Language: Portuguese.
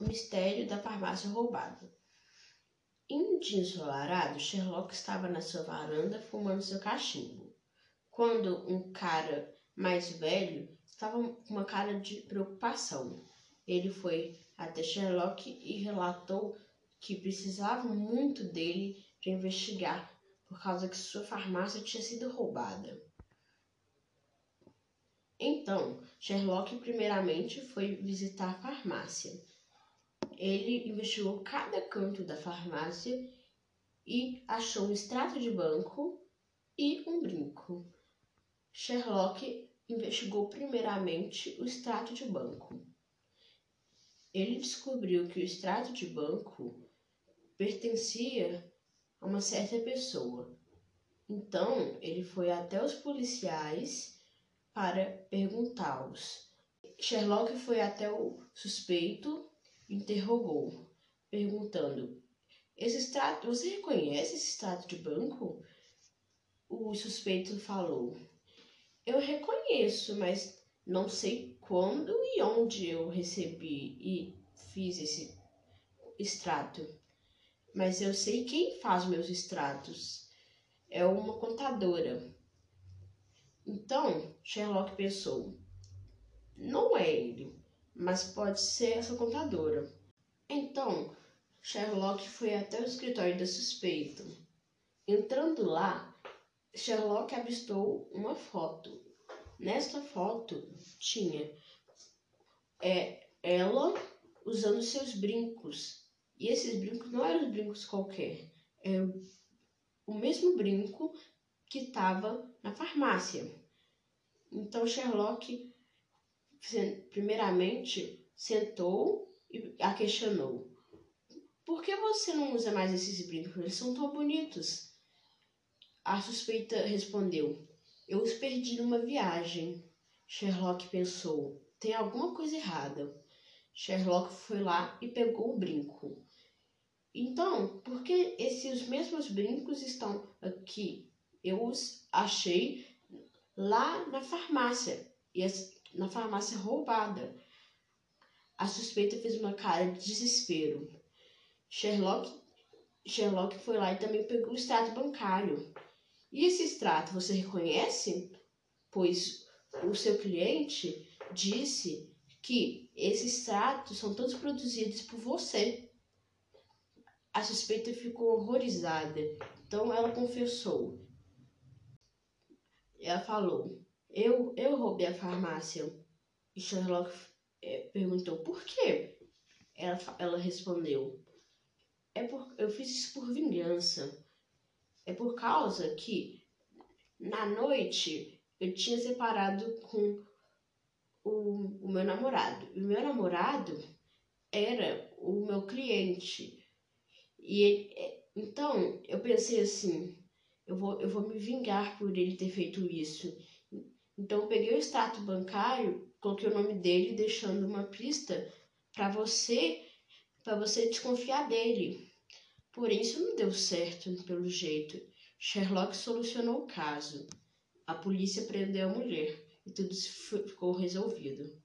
Mistério da farmácia roubada. Em um dia ensolarado, Sherlock estava na sua varanda fumando seu cachimbo, quando um cara mais velho estava com uma cara de preocupação. Ele foi até Sherlock e relatou que precisava muito dele para investigar, por causa que sua farmácia tinha sido roubada. Então, Sherlock primeiramente foi visitar a farmácia. Ele investigou cada canto da farmácia e achou um extrato de banco e um brinco. Sherlock investigou primeiramente o extrato de banco. Ele descobriu que o extrato de banco pertencia a uma certa pessoa. Então, ele foi até os policiais para perguntá-los. Sherlock foi até o suspeito interrogou, perguntando: esse extrato, você reconhece esse extrato de banco? O suspeito falou: Eu reconheço, mas não sei quando e onde eu recebi e fiz esse extrato. Mas eu sei quem faz meus extratos. É uma contadora. Então, Sherlock pensou: não é ele, mas pode ser essa contadora. Então, Sherlock foi até o escritório da suspeita. Entrando lá, Sherlock avistou uma foto. Nesta foto tinha é, ela usando seus brincos. E esses brincos não eram brincos qualquer. É o mesmo brinco que estava na farmácia. Então Sherlock, primeiramente, sentou e a questionou: Por que você não usa mais esses brincos? Eles são tão bonitos. A suspeita respondeu: Eu os perdi numa viagem. Sherlock pensou: Tem alguma coisa errada. Sherlock foi lá e pegou o brinco. Então, por que esses mesmos brincos estão aqui eu os achei lá na farmácia, e na farmácia roubada. A suspeita fez uma cara de desespero. Sherlock, Sherlock foi lá e também pegou o extrato bancário. E esse extrato você reconhece? Pois o seu cliente disse que esses extratos são todos produzidos por você. A suspeita ficou horrorizada, então ela confessou: ela falou: Eu, eu roubei a farmácia. E Sherlock é, perguntou: Por quê? Ela, ela respondeu: é por, Eu fiz isso por vingança. É por causa que na noite eu tinha separado com o, o meu namorado. E o meu namorado era o meu cliente. E é, então eu pensei assim: eu vou, eu vou me vingar por ele ter feito isso. Então eu peguei o extrato bancário, coloquei o nome dele, deixando uma pista para você, para você desconfiar dele. Porém, isso não deu certo, pelo jeito. Sherlock solucionou o caso. A polícia prendeu a mulher e tudo ficou resolvido.